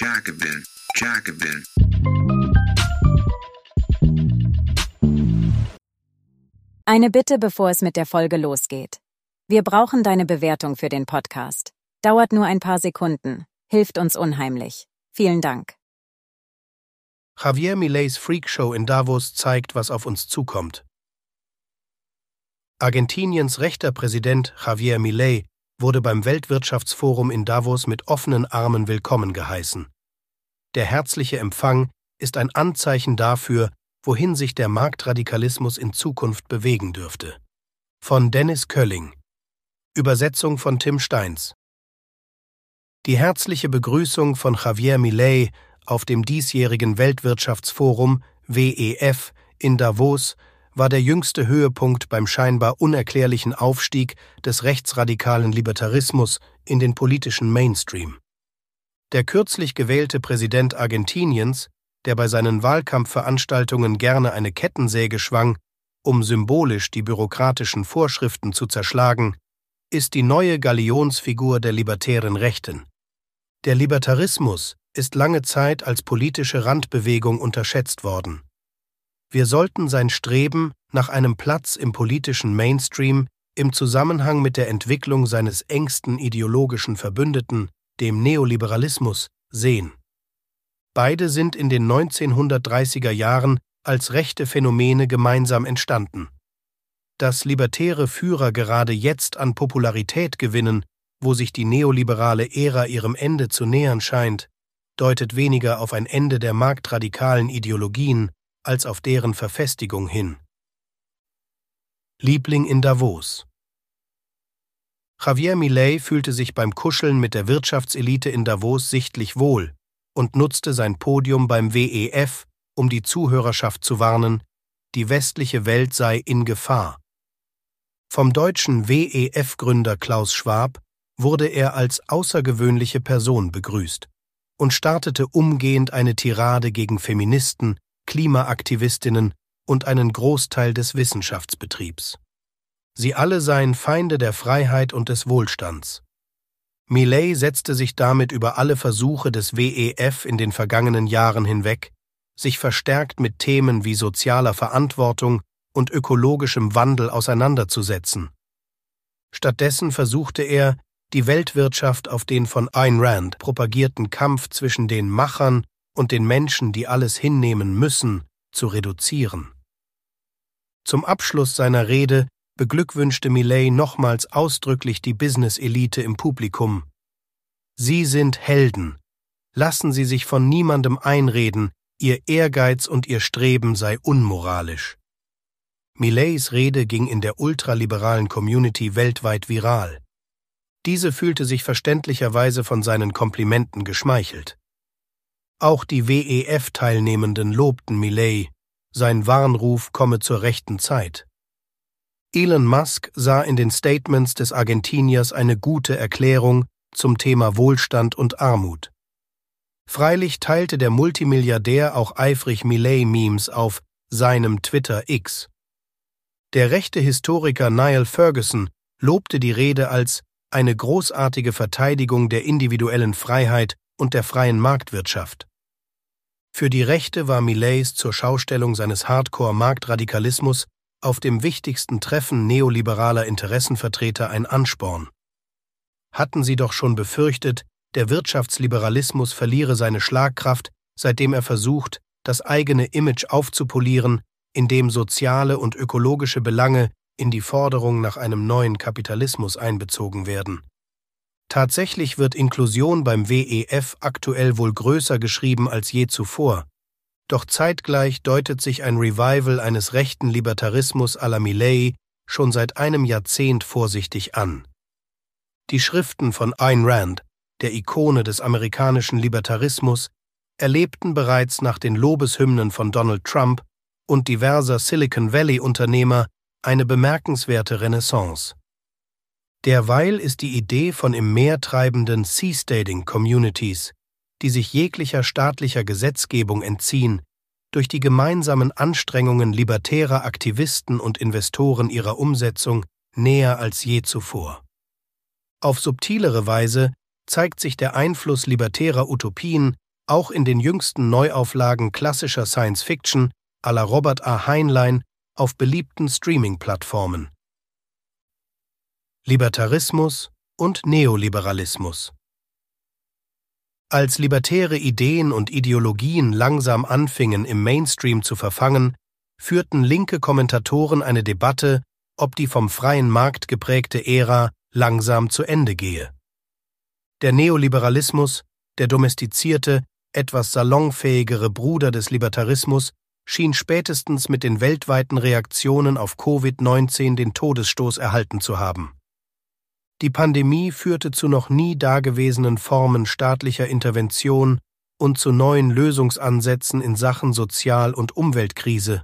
Jacobin, Jacobin. Eine Bitte, bevor es mit der Folge losgeht. Wir brauchen deine Bewertung für den Podcast. Dauert nur ein paar Sekunden, hilft uns unheimlich. Vielen Dank. Javier Mileys Freakshow in Davos zeigt, was auf uns zukommt. Argentiniens rechter Präsident Javier Milei wurde beim Weltwirtschaftsforum in Davos mit offenen Armen willkommen geheißen. Der herzliche Empfang ist ein Anzeichen dafür, wohin sich der Marktradikalismus in Zukunft bewegen dürfte. Von Dennis Kölling. Übersetzung von Tim Steins. Die herzliche Begrüßung von Javier Milei auf dem diesjährigen Weltwirtschaftsforum WEF in Davos war der jüngste Höhepunkt beim scheinbar unerklärlichen Aufstieg des rechtsradikalen Libertarismus in den politischen Mainstream. Der kürzlich gewählte Präsident Argentiniens, der bei seinen Wahlkampfveranstaltungen gerne eine Kettensäge schwang, um symbolisch die bürokratischen Vorschriften zu zerschlagen, ist die neue Galionsfigur der libertären Rechten. Der Libertarismus ist lange Zeit als politische Randbewegung unterschätzt worden. Wir sollten sein Streben nach einem Platz im politischen Mainstream im Zusammenhang mit der Entwicklung seines engsten ideologischen Verbündeten, dem Neoliberalismus, sehen. Beide sind in den 1930er Jahren als rechte Phänomene gemeinsam entstanden. Dass libertäre Führer gerade jetzt an Popularität gewinnen, wo sich die neoliberale Ära ihrem Ende zu nähern scheint, deutet weniger auf ein Ende der marktradikalen Ideologien als auf deren Verfestigung hin. Liebling in Davos Javier Milei fühlte sich beim Kuscheln mit der Wirtschaftselite in Davos sichtlich wohl und nutzte sein Podium beim WEF, um die Zuhörerschaft zu warnen, die westliche Welt sei in Gefahr. Vom deutschen WEF-Gründer Klaus Schwab wurde er als außergewöhnliche Person begrüßt und startete umgehend eine Tirade gegen Feministen, Klimaaktivistinnen und einen Großteil des Wissenschaftsbetriebs. Sie alle seien Feinde der Freiheit und des Wohlstands. Millet setzte sich damit über alle Versuche des WEF in den vergangenen Jahren hinweg, sich verstärkt mit Themen wie sozialer Verantwortung und ökologischem Wandel auseinanderzusetzen. Stattdessen versuchte er, die Weltwirtschaft auf den von Ayn Rand propagierten Kampf zwischen den Machern und den Menschen, die alles hinnehmen müssen, zu reduzieren. Zum Abschluss seiner Rede beglückwünschte Millet nochmals ausdrücklich die Business-Elite im Publikum. Sie sind Helden. Lassen Sie sich von niemandem einreden, Ihr Ehrgeiz und Ihr Streben sei unmoralisch. Millets Rede ging in der ultraliberalen Community weltweit viral. Diese fühlte sich verständlicherweise von seinen Komplimenten geschmeichelt. Auch die WEF-Teilnehmenden lobten Millet, sein Warnruf komme zur rechten Zeit. Elon Musk sah in den Statements des Argentiniers eine gute Erklärung zum Thema Wohlstand und Armut. Freilich teilte der Multimilliardär auch eifrig Millet-Memes auf seinem Twitter X. Der rechte Historiker Niall Ferguson lobte die Rede als eine großartige Verteidigung der individuellen Freiheit und der freien Marktwirtschaft. Für die Rechte war Millets zur Schaustellung seines Hardcore-Marktradikalismus auf dem wichtigsten Treffen neoliberaler Interessenvertreter ein Ansporn. Hatten sie doch schon befürchtet, der Wirtschaftsliberalismus verliere seine Schlagkraft, seitdem er versucht, das eigene Image aufzupolieren, indem soziale und ökologische Belange in die Forderung nach einem neuen Kapitalismus einbezogen werden. Tatsächlich wird Inklusion beim WEF aktuell wohl größer geschrieben als je zuvor, doch zeitgleich deutet sich ein Revival eines rechten Libertarismus à la Milley schon seit einem Jahrzehnt vorsichtig an. Die Schriften von Ayn Rand, der Ikone des amerikanischen Libertarismus, erlebten bereits nach den Lobeshymnen von Donald Trump und diverser Silicon Valley-Unternehmer eine bemerkenswerte Renaissance. Derweil ist die Idee von im Meer treibenden Seasteading Communities, die sich jeglicher staatlicher Gesetzgebung entziehen, durch die gemeinsamen Anstrengungen libertärer Aktivisten und Investoren ihrer Umsetzung näher als je zuvor. Auf subtilere Weise zeigt sich der Einfluss libertärer Utopien auch in den jüngsten Neuauflagen klassischer Science Fiction à la Robert A. Heinlein auf beliebten Streaming-Plattformen. Libertarismus und Neoliberalismus Als libertäre Ideen und Ideologien langsam anfingen, im Mainstream zu verfangen, führten linke Kommentatoren eine Debatte, ob die vom freien Markt geprägte Ära langsam zu Ende gehe. Der Neoliberalismus, der domestizierte, etwas salonfähigere Bruder des Libertarismus, schien spätestens mit den weltweiten Reaktionen auf Covid-19 den Todesstoß erhalten zu haben. Die Pandemie führte zu noch nie dagewesenen Formen staatlicher Intervention und zu neuen Lösungsansätzen in Sachen Sozial- und Umweltkrise.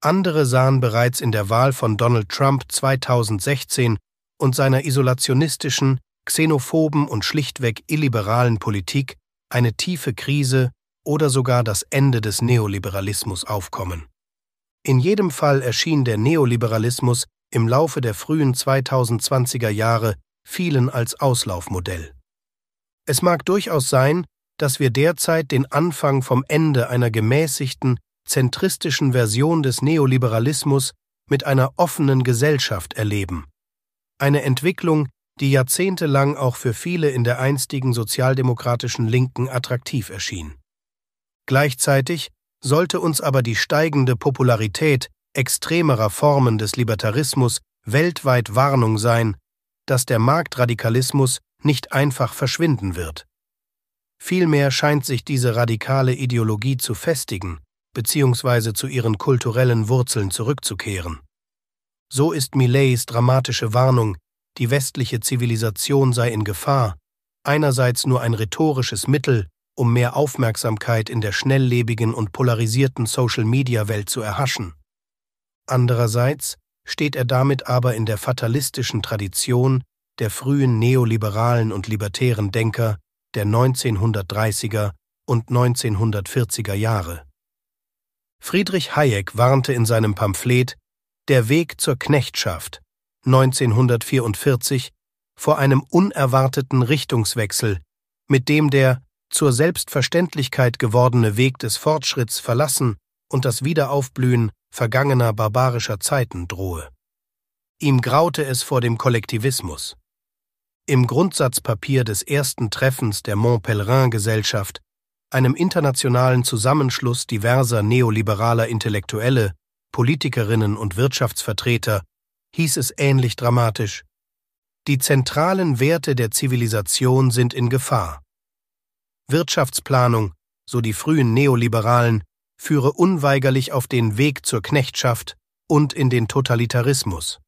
Andere sahen bereits in der Wahl von Donald Trump 2016 und seiner isolationistischen, xenophoben und schlichtweg illiberalen Politik eine tiefe Krise oder sogar das Ende des Neoliberalismus aufkommen. In jedem Fall erschien der Neoliberalismus im Laufe der frühen 2020er Jahre vielen als Auslaufmodell. Es mag durchaus sein, dass wir derzeit den Anfang vom Ende einer gemäßigten, zentristischen Version des Neoliberalismus mit einer offenen Gesellschaft erleben. Eine Entwicklung, die jahrzehntelang auch für viele in der einstigen sozialdemokratischen Linken attraktiv erschien. Gleichzeitig sollte uns aber die steigende Popularität extremerer Formen des Libertarismus weltweit Warnung sein, dass der Marktradikalismus nicht einfach verschwinden wird. Vielmehr scheint sich diese radikale Ideologie zu festigen bzw. zu ihren kulturellen Wurzeln zurückzukehren. So ist Millets dramatische Warnung, die westliche Zivilisation sei in Gefahr, einerseits nur ein rhetorisches Mittel, um mehr Aufmerksamkeit in der schnelllebigen und polarisierten Social-Media-Welt zu erhaschen. Andererseits steht er damit aber in der fatalistischen Tradition der frühen neoliberalen und libertären Denker der 1930er und 1940er Jahre. Friedrich Hayek warnte in seinem Pamphlet Der Weg zur Knechtschaft 1944 vor einem unerwarteten Richtungswechsel, mit dem der zur Selbstverständlichkeit gewordene Weg des Fortschritts verlassen und das Wiederaufblühen vergangener barbarischer Zeiten drohe. Ihm graute es vor dem Kollektivismus. Im Grundsatzpapier des ersten Treffens der Mont Pelerin Gesellschaft, einem internationalen Zusammenschluss diverser neoliberaler Intellektuelle, Politikerinnen und Wirtschaftsvertreter, hieß es ähnlich dramatisch Die zentralen Werte der Zivilisation sind in Gefahr. Wirtschaftsplanung, so die frühen Neoliberalen, führe unweigerlich auf den Weg zur Knechtschaft und in den Totalitarismus.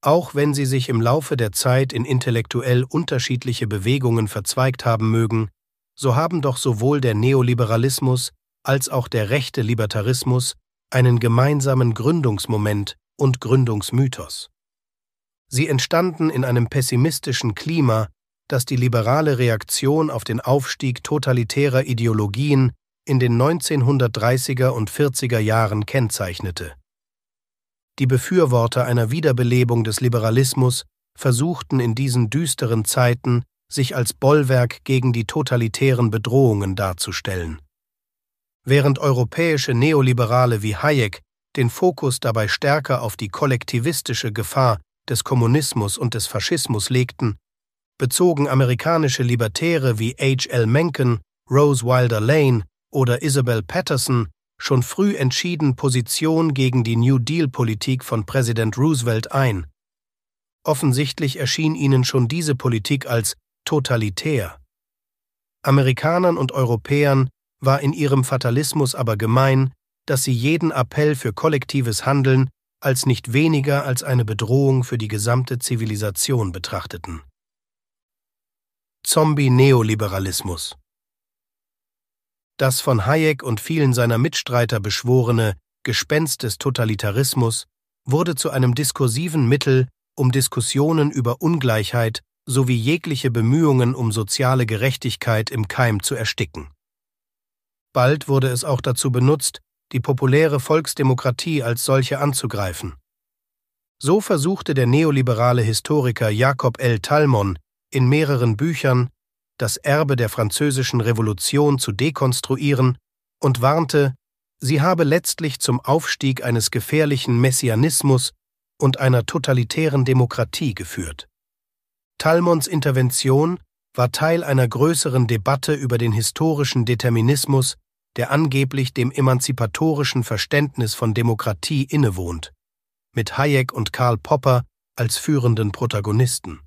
Auch wenn sie sich im Laufe der Zeit in intellektuell unterschiedliche Bewegungen verzweigt haben mögen, so haben doch sowohl der Neoliberalismus als auch der rechte Libertarismus einen gemeinsamen Gründungsmoment und Gründungsmythos. Sie entstanden in einem pessimistischen Klima, das die liberale Reaktion auf den Aufstieg totalitärer Ideologien in den 1930er und 40er Jahren kennzeichnete. Die Befürworter einer Wiederbelebung des Liberalismus versuchten in diesen düsteren Zeiten, sich als Bollwerk gegen die totalitären Bedrohungen darzustellen. Während europäische Neoliberale wie Hayek den Fokus dabei stärker auf die kollektivistische Gefahr des Kommunismus und des Faschismus legten, bezogen amerikanische Libertäre wie H. L. Mencken, Rose Wilder Lane oder Isabel Patterson schon früh entschieden Position gegen die New Deal-Politik von Präsident Roosevelt ein. Offensichtlich erschien ihnen schon diese Politik als totalitär. Amerikanern und Europäern war in ihrem Fatalismus aber gemein, dass sie jeden Appell für kollektives Handeln als nicht weniger als eine Bedrohung für die gesamte Zivilisation betrachteten. Zombie-Neoliberalismus das von Hayek und vielen seiner Mitstreiter beschworene Gespenst des Totalitarismus wurde zu einem diskursiven Mittel, um Diskussionen über Ungleichheit sowie jegliche Bemühungen um soziale Gerechtigkeit im Keim zu ersticken. Bald wurde es auch dazu benutzt, die populäre Volksdemokratie als solche anzugreifen. So versuchte der neoliberale Historiker Jakob L. Talmon in mehreren Büchern das Erbe der französischen Revolution zu dekonstruieren und warnte, sie habe letztlich zum Aufstieg eines gefährlichen Messianismus und einer totalitären Demokratie geführt. Talmonds Intervention war Teil einer größeren Debatte über den historischen Determinismus, der angeblich dem emanzipatorischen Verständnis von Demokratie innewohnt, mit Hayek und Karl Popper als führenden Protagonisten.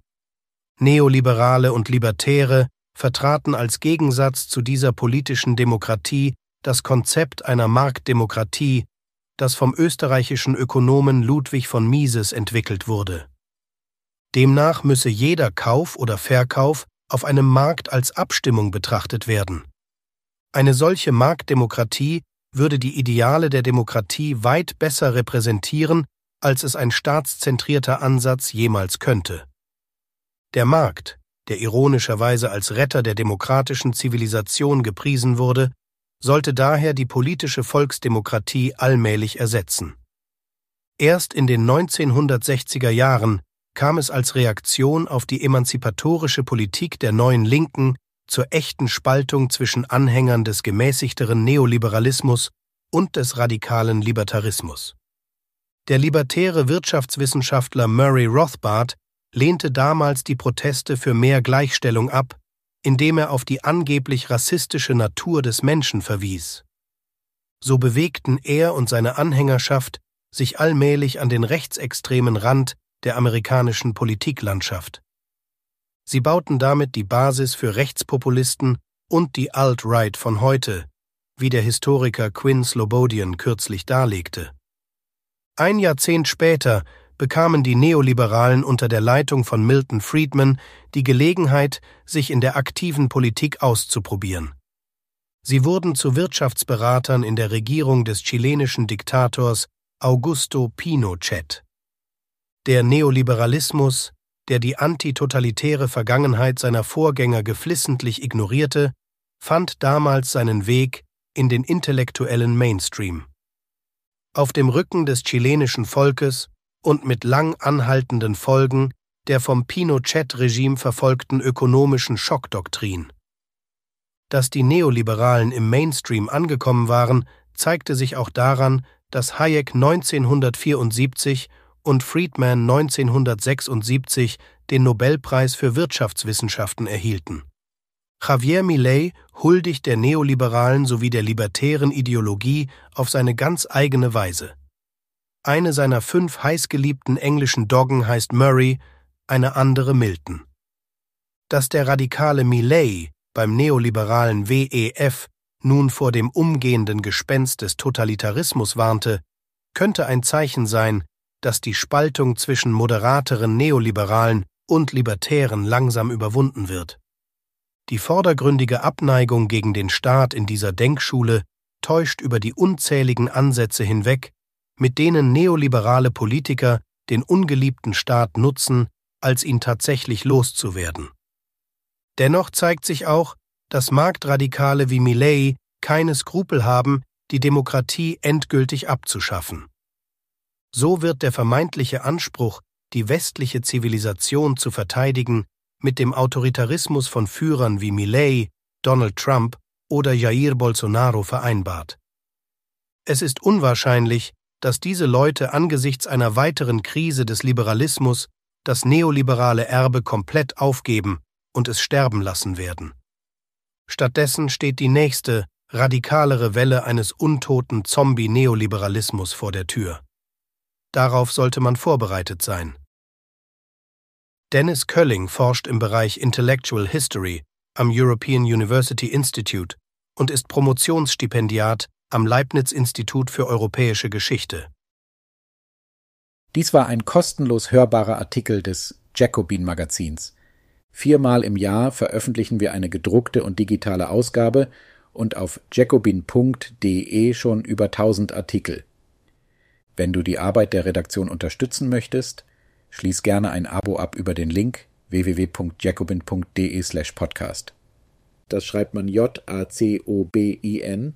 Neoliberale und Libertäre vertraten als Gegensatz zu dieser politischen Demokratie das Konzept einer Marktdemokratie, das vom österreichischen Ökonomen Ludwig von Mises entwickelt wurde. Demnach müsse jeder Kauf oder Verkauf auf einem Markt als Abstimmung betrachtet werden. Eine solche Marktdemokratie würde die Ideale der Demokratie weit besser repräsentieren, als es ein staatszentrierter Ansatz jemals könnte. Der Markt, der ironischerweise als Retter der demokratischen Zivilisation gepriesen wurde, sollte daher die politische Volksdemokratie allmählich ersetzen. Erst in den 1960er Jahren kam es als Reaktion auf die emanzipatorische Politik der neuen Linken zur echten Spaltung zwischen Anhängern des gemäßigteren Neoliberalismus und des radikalen Libertarismus. Der libertäre Wirtschaftswissenschaftler Murray Rothbard lehnte damals die Proteste für mehr Gleichstellung ab, indem er auf die angeblich rassistische Natur des Menschen verwies. So bewegten er und seine Anhängerschaft sich allmählich an den rechtsextremen Rand der amerikanischen Politiklandschaft. Sie bauten damit die Basis für Rechtspopulisten und die Alt-Right von heute, wie der Historiker Quinn Slobodian kürzlich darlegte. Ein Jahrzehnt später bekamen die Neoliberalen unter der Leitung von Milton Friedman die Gelegenheit, sich in der aktiven Politik auszuprobieren. Sie wurden zu Wirtschaftsberatern in der Regierung des chilenischen Diktators Augusto Pinochet. Der Neoliberalismus, der die antitotalitäre Vergangenheit seiner Vorgänger geflissentlich ignorierte, fand damals seinen Weg in den intellektuellen Mainstream. Auf dem Rücken des chilenischen Volkes und mit lang anhaltenden Folgen der vom Pinochet-Regime verfolgten ökonomischen Schockdoktrin. Dass die Neoliberalen im Mainstream angekommen waren, zeigte sich auch daran, dass Hayek 1974 und Friedman 1976 den Nobelpreis für Wirtschaftswissenschaften erhielten. Javier Milei huldigt der neoliberalen sowie der libertären Ideologie auf seine ganz eigene Weise. Eine seiner fünf heißgeliebten englischen Doggen heißt Murray, eine andere Milton. Dass der radikale Millet beim neoliberalen WEF nun vor dem umgehenden Gespenst des Totalitarismus warnte, könnte ein Zeichen sein, dass die Spaltung zwischen moderateren Neoliberalen und Libertären langsam überwunden wird. Die vordergründige Abneigung gegen den Staat in dieser Denkschule täuscht über die unzähligen Ansätze hinweg, mit denen neoliberale Politiker den ungeliebten Staat nutzen, als ihn tatsächlich loszuwerden. Dennoch zeigt sich auch, dass Marktradikale wie Milley keine Skrupel haben, die Demokratie endgültig abzuschaffen. So wird der vermeintliche Anspruch, die westliche Zivilisation zu verteidigen, mit dem Autoritarismus von Führern wie Milley, Donald Trump oder Jair Bolsonaro vereinbart. Es ist unwahrscheinlich, dass diese Leute angesichts einer weiteren Krise des Liberalismus das neoliberale Erbe komplett aufgeben und es sterben lassen werden. Stattdessen steht die nächste, radikalere Welle eines untoten Zombie-Neoliberalismus vor der Tür. Darauf sollte man vorbereitet sein. Dennis Kölling forscht im Bereich Intellectual History am European University Institute und ist Promotionsstipendiat am Leibniz-Institut für europäische Geschichte. Dies war ein kostenlos hörbarer Artikel des Jacobin Magazins. Viermal im Jahr veröffentlichen wir eine gedruckte und digitale Ausgabe und auf jacobin.de schon über 1000 Artikel. Wenn du die Arbeit der Redaktion unterstützen möchtest, schließ gerne ein Abo ab über den Link www.jacobin.de/podcast. Das schreibt man J-A-C-O-B-I-N,